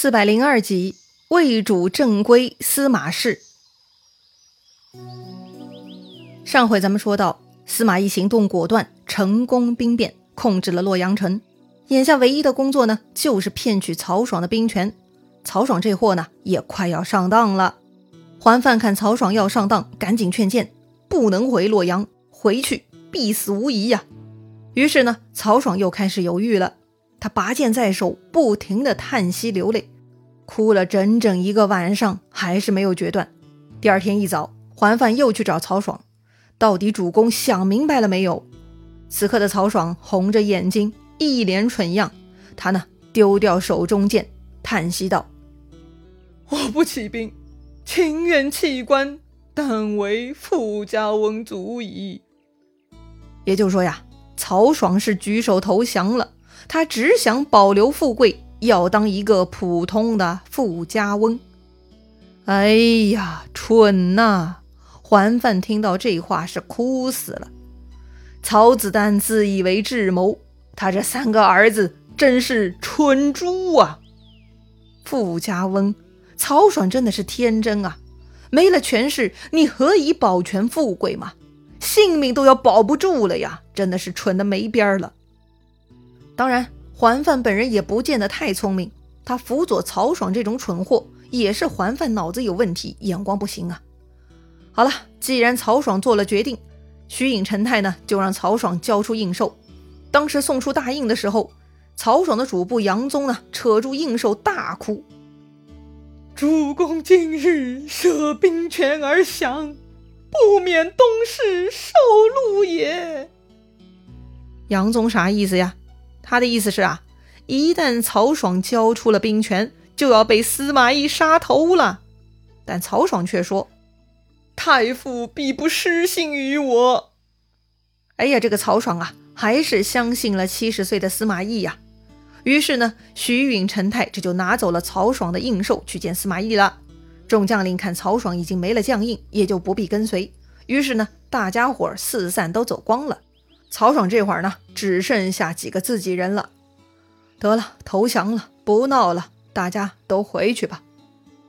四百零二集，魏主正规司马氏。上回咱们说到，司马懿行动果断，成功兵变，控制了洛阳城。眼下唯一的工作呢，就是骗取曹爽的兵权。曹爽这货呢，也快要上当了。桓范看曹爽要上当，赶紧劝谏：不能回洛阳，回去必死无疑呀。于是呢，曹爽又开始犹豫了。他拔剑在手，不停的叹息流泪，哭了整整一个晚上，还是没有决断。第二天一早，桓范又去找曹爽，到底主公想明白了没有？此刻的曹爽红着眼睛，一脸蠢样。他呢，丢掉手中剑，叹息道：“我不起兵，情愿弃官，但为富家翁足矣。”也就是说呀，曹爽是举手投降了。他只想保留富贵，要当一个普通的富家翁。哎呀，蠢呐！桓范听到这话是哭死了。曹子丹自以为智谋，他这三个儿子真是蠢猪啊！富家翁，曹爽真的是天真啊！没了权势，你何以保全富贵嘛？性命都要保不住了呀！真的是蠢的没边儿了。当然，桓范本人也不见得太聪明，他辅佐曹爽这种蠢货，也是桓范脑子有问题，眼光不行啊。好了，既然曹爽做了决定，徐颖、陈泰呢，就让曹爽交出印绶。当时送出大印的时候，曹爽的主簿杨宗呢，扯住印绶大哭：“主公今日舍兵权而降，不免东市受禄也。”杨宗啥意思呀？他的意思是啊，一旦曹爽交出了兵权，就要被司马懿杀头了。但曹爽却说：“太傅必不失信于我。”哎呀，这个曹爽啊，还是相信了七十岁的司马懿呀。于是呢，徐允、陈泰这就拿走了曹爽的印绶去见司马懿了。众将领看曹爽已经没了将印，也就不必跟随。于是呢，大家伙四散都走光了。曹爽这会儿呢，只剩下几个自己人了。得了，投降了，不闹了，大家都回去吧。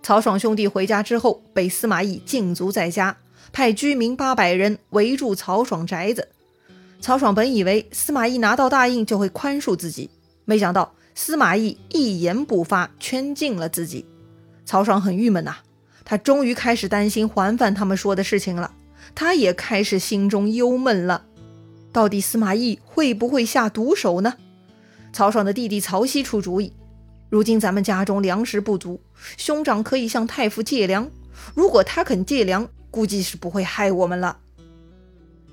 曹爽兄弟回家之后，被司马懿禁足在家，派居民八百人围住曹爽宅子。曹爽本以为司马懿拿到大印就会宽恕自己，没想到司马懿一言不发，圈禁了自己。曹爽很郁闷呐，他终于开始担心桓范他们说的事情了，他也开始心中忧闷了。到底司马懿会不会下毒手呢？曹爽的弟弟曹熙出主意：如今咱们家中粮食不足，兄长可以向太傅借粮。如果他肯借粮，估计是不会害我们了。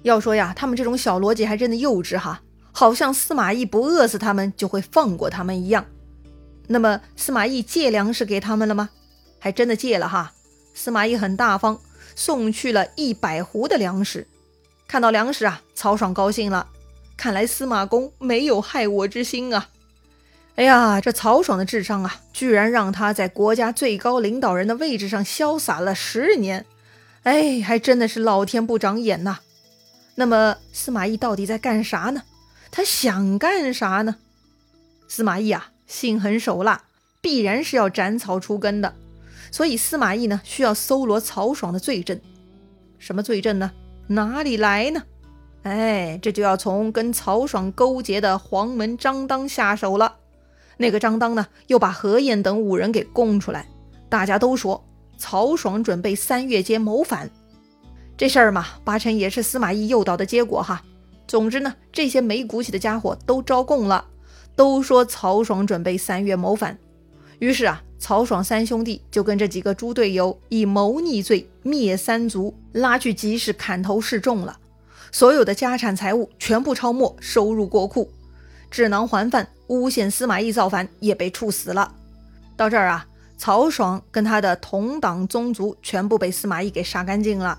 要说呀，他们这种小逻辑还真的幼稚哈，好像司马懿不饿死他们就会放过他们一样。那么司马懿借粮食给他们了吗？还真的借了哈。司马懿很大方，送去了一百斛的粮食。看到粮食啊，曹爽高兴了。看来司马公没有害我之心啊！哎呀，这曹爽的智商啊，居然让他在国家最高领导人的位置上潇洒了十年。哎，还真的是老天不长眼呐！那么司马懿到底在干啥呢？他想干啥呢？司马懿啊，心狠手辣，必然是要斩草除根的。所以司马懿呢，需要搜罗曹爽的罪证。什么罪证呢？哪里来呢？哎，这就要从跟曹爽勾结的黄门张当下手了。那个张当呢，又把何晏等五人给供出来。大家都说曹爽准备三月间谋反，这事儿嘛，八成也是司马懿诱导的结果哈。总之呢，这些没骨气的家伙都招供了，都说曹爽准备三月谋反。于是啊。曹爽三兄弟就跟这几个猪队友以谋逆罪灭三族，拉去集市砍头示众了。所有的家产财物全部抄没，收入国库。智囊桓范诬陷司马懿造反，也被处死了。到这儿啊，曹爽跟他的同党宗族全部被司马懿给杀干净了。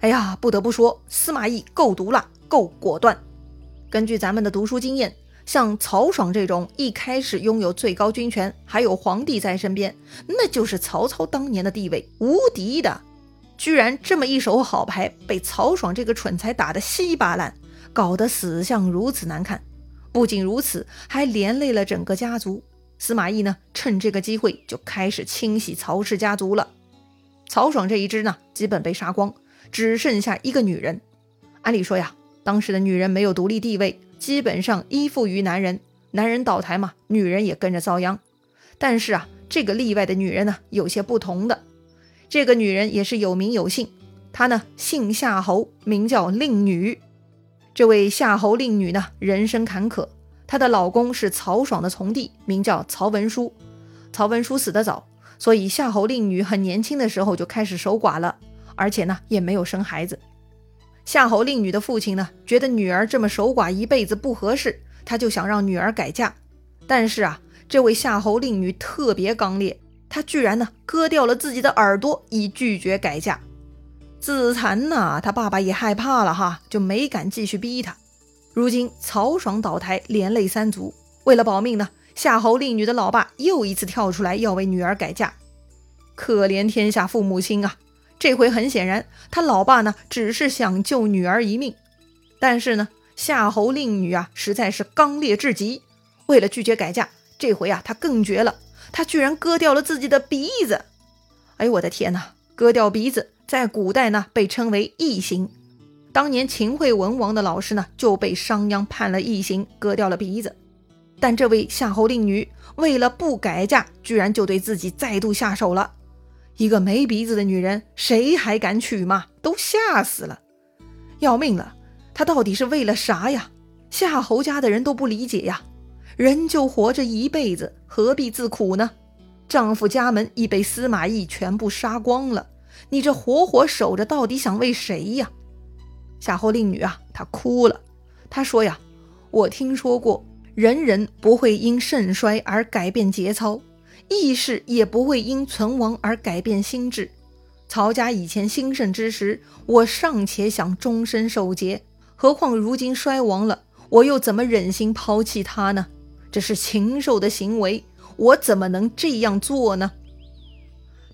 哎呀，不得不说，司马懿够毒辣，够果断。根据咱们的读书经验。像曹爽这种一开始拥有最高军权，还有皇帝在身边，那就是曹操当年的地位无敌的。居然这么一手好牌被曹爽这个蠢材打得稀巴烂，搞得死相如此难看。不仅如此，还连累了整个家族。司马懿呢，趁这个机会就开始清洗曹氏家族了。曹爽这一支呢，基本被杀光，只剩下一个女人。按理说呀，当时的女人没有独立地位，基本上依附于男人，男人倒台嘛，女人也跟着遭殃。但是啊，这个例外的女人呢，有些不同的。这个女人也是有名有姓，她呢姓夏侯，名叫令女。这位夏侯令女呢，人生坎坷。她的老公是曹爽的从弟，名叫曹文书。曹文书死得早，所以夏侯令女很年轻的时候就开始守寡了，而且呢也没有生孩子。夏侯令女的父亲呢，觉得女儿这么守寡一辈子不合适，他就想让女儿改嫁。但是啊，这位夏侯令女特别刚烈，她居然呢割掉了自己的耳朵以拒绝改嫁。自残呐，他爸爸也害怕了哈，就没敢继续逼她。如今曹爽倒台，连累三族。为了保命呢，夏侯令女的老爸又一次跳出来要为女儿改嫁。可怜天下父母心啊！这回很显然，他老爸呢只是想救女儿一命。但是呢，夏侯令女啊实在是刚烈至极。为了拒绝改嫁，这回啊他更绝了，他居然割掉了自己的鼻子。哎呦我的天哪！割掉鼻子在古代呢被称为异刑。当年秦惠文王的老师呢，就被商鞅判了异刑，割掉了鼻子。但这位夏侯令女为了不改嫁，居然就对自己再度下手了。一个没鼻子的女人，谁还敢娶嘛？都吓死了，要命了！她到底是为了啥呀？夏侯家的人都不理解呀。人就活着一辈子，何必自苦呢？丈夫家门已被司马懿全部杀光了，你这活活守着，到底想为谁呀？夏侯令女啊，她哭了。她说呀：“我听说过，人人不会因肾衰而改变节操，义士也不会因存亡而改变心智。曹家以前兴盛之时，我尚且想终身守节，何况如今衰亡了，我又怎么忍心抛弃他呢？这是禽兽的行为，我怎么能这样做呢？”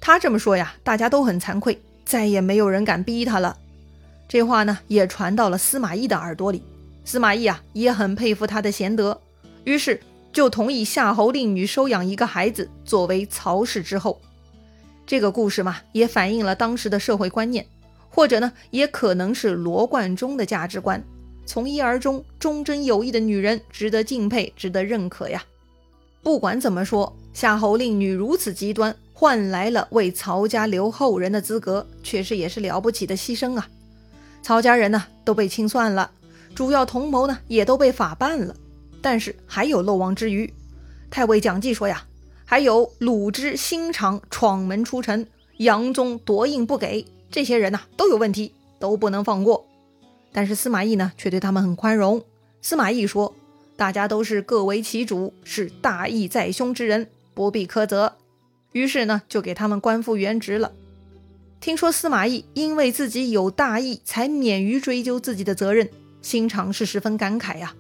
他这么说呀，大家都很惭愧，再也没有人敢逼他了。这话呢也传到了司马懿的耳朵里，司马懿啊也很佩服他的贤德，于是就同意夏侯令女收养一个孩子作为曹氏之后。这个故事嘛也反映了当时的社会观念，或者呢也可能是罗贯中的价值观：从一而终、忠贞有义的女人值得敬佩、值得认可呀。不管怎么说，夏侯令女如此极端，换来了为曹家留后人的资格，确实也是了不起的牺牲啊。曹家人呢都被清算了，主要同谋呢也都被法办了，但是还有漏网之鱼。太尉蒋济说呀，还有鲁之、新长闯门出城，杨宗夺印不给，这些人呐都有问题，都不能放过。但是司马懿呢却对他们很宽容。司马懿说，大家都是各为其主，是大义在胸之人，不必苛责。于是呢就给他们官复原职了。听说司马懿因为自己有大义，才免于追究自己的责任，心肠是十分感慨呀。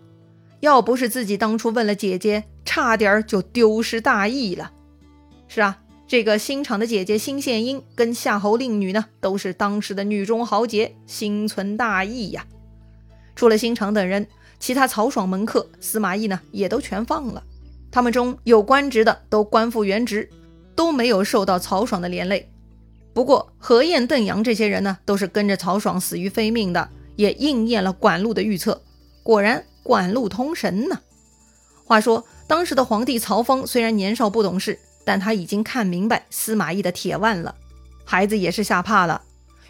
要不是自己当初问了姐姐，差点就丢失大义了。是啊，这个心肠的姐姐辛献英跟夏侯令女呢，都是当时的女中豪杰，心存大义呀。除了心肠等人，其他曹爽门客，司马懿呢也都全放了。他们中有官职的都官复原职，都没有受到曹爽的连累。不过，何晏、邓阳这些人呢，都是跟着曹爽死于非命的，也应验了管路的预测。果然，管路通神呢。话说，当时的皇帝曹芳虽然年少不懂事，但他已经看明白司马懿的铁腕了。孩子也是吓怕了。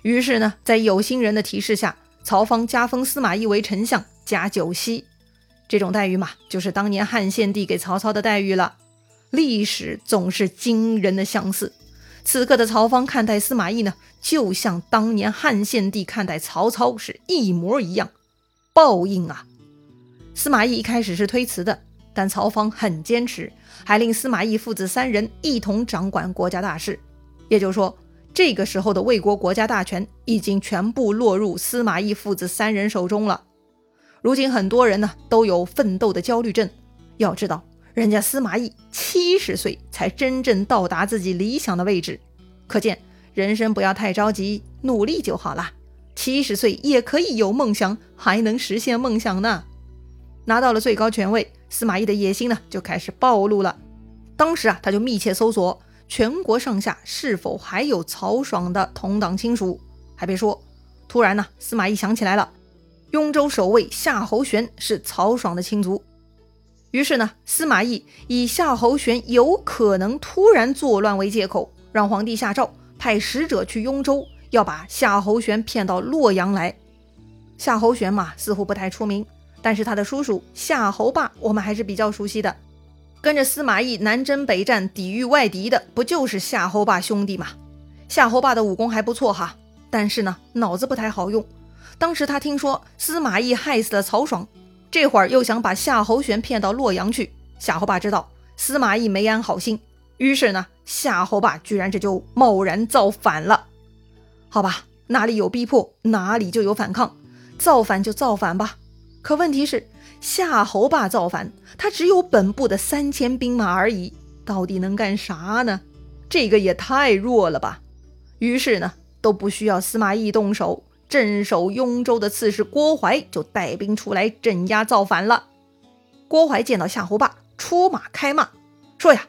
于是呢，在有心人的提示下，曹芳加封司马懿为丞相，加九锡。这种待遇嘛，就是当年汉献帝给曹操的待遇了。历史总是惊人的相似。此刻的曹芳看待司马懿呢，就像当年汉献帝看待曹操是一模一样。报应啊！司马懿一开始是推辞的，但曹芳很坚持，还令司马懿父子三人一同掌管国家大事。也就是说，这个时候的魏国国家大权已经全部落入司马懿父子三人手中了。如今很多人呢都有奋斗的焦虑症，要知道。人家司马懿七十岁才真正到达自己理想的位置，可见人生不要太着急，努力就好了。七十岁也可以有梦想，还能实现梦想呢。拿到了最高权位，司马懿的野心呢就开始暴露了。当时啊，他就密切搜索全国上下是否还有曹爽的同党亲属。还别说，突然呢，司马懿想起来了，雍州守卫夏侯玄是曹爽的亲族。于是呢，司马懿以夏侯玄有可能突然作乱为借口，让皇帝下诏派使者去雍州，要把夏侯玄骗到洛阳来。夏侯玄嘛，似乎不太出名，但是他的叔叔夏侯霸，我们还是比较熟悉的。跟着司马懿南征北战，抵御外敌的，不就是夏侯霸兄弟吗？夏侯霸的武功还不错哈，但是呢，脑子不太好用。当时他听说司马懿害死了曹爽，这会儿又想把夏侯玄骗到洛阳去。夏侯霸知道司马懿没安好心，于是呢，夏侯霸居然这就贸然造反了。好吧，哪里有逼迫，哪里就有反抗。造反就造反吧，可问题是夏侯霸造反，他只有本部的三千兵马而已，到底能干啥呢？这个也太弱了吧。于是呢，都不需要司马懿动手，镇守雍州的刺史郭淮就带兵出来镇压造反了。郭淮见到夏侯霸，出马开骂，说呀：“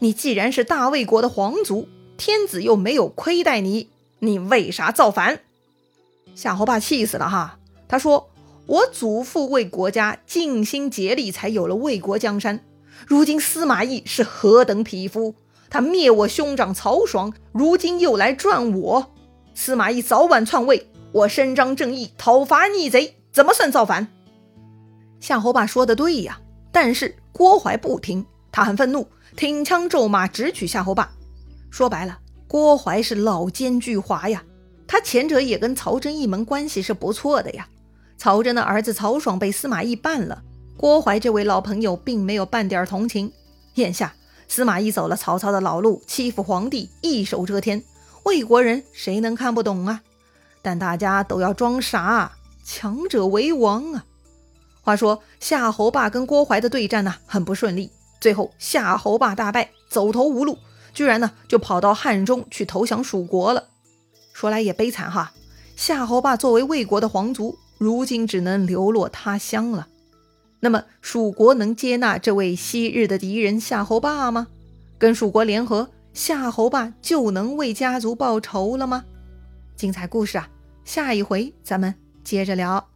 你既然是大魏国的皇族，天子又没有亏待你，你为啥造反？”夏侯霸气死了哈。他说：“我祖父为国家尽心竭力，才有了魏国江山。如今司马懿是何等匹夫？他灭我兄长曹爽，如今又来赚我。司马懿早晚篡位，我伸张正义，讨伐逆贼，怎么算造反？”夏侯霸说的对呀，但是郭淮不听，他很愤怒，挺枪骤马，直取夏侯霸。说白了，郭淮是老奸巨猾呀，他前者也跟曹真一门关系是不错的呀。曹真的儿子曹爽被司马懿办了，郭淮这位老朋友并没有半点同情。眼下司马懿走了曹操的老路，欺负皇帝，一手遮天，魏国人谁能看不懂啊？但大家都要装傻，强者为王啊！话说夏侯霸跟郭淮的对战呢，很不顺利，最后夏侯霸大败，走投无路，居然呢就跑到汉中去投降蜀国了。说来也悲惨哈，夏侯霸作为魏国的皇族。如今只能流落他乡了。那么，蜀国能接纳这位昔日的敌人夏侯霸吗？跟蜀国联合，夏侯霸就能为家族报仇了吗？精彩故事啊，下一回咱们接着聊。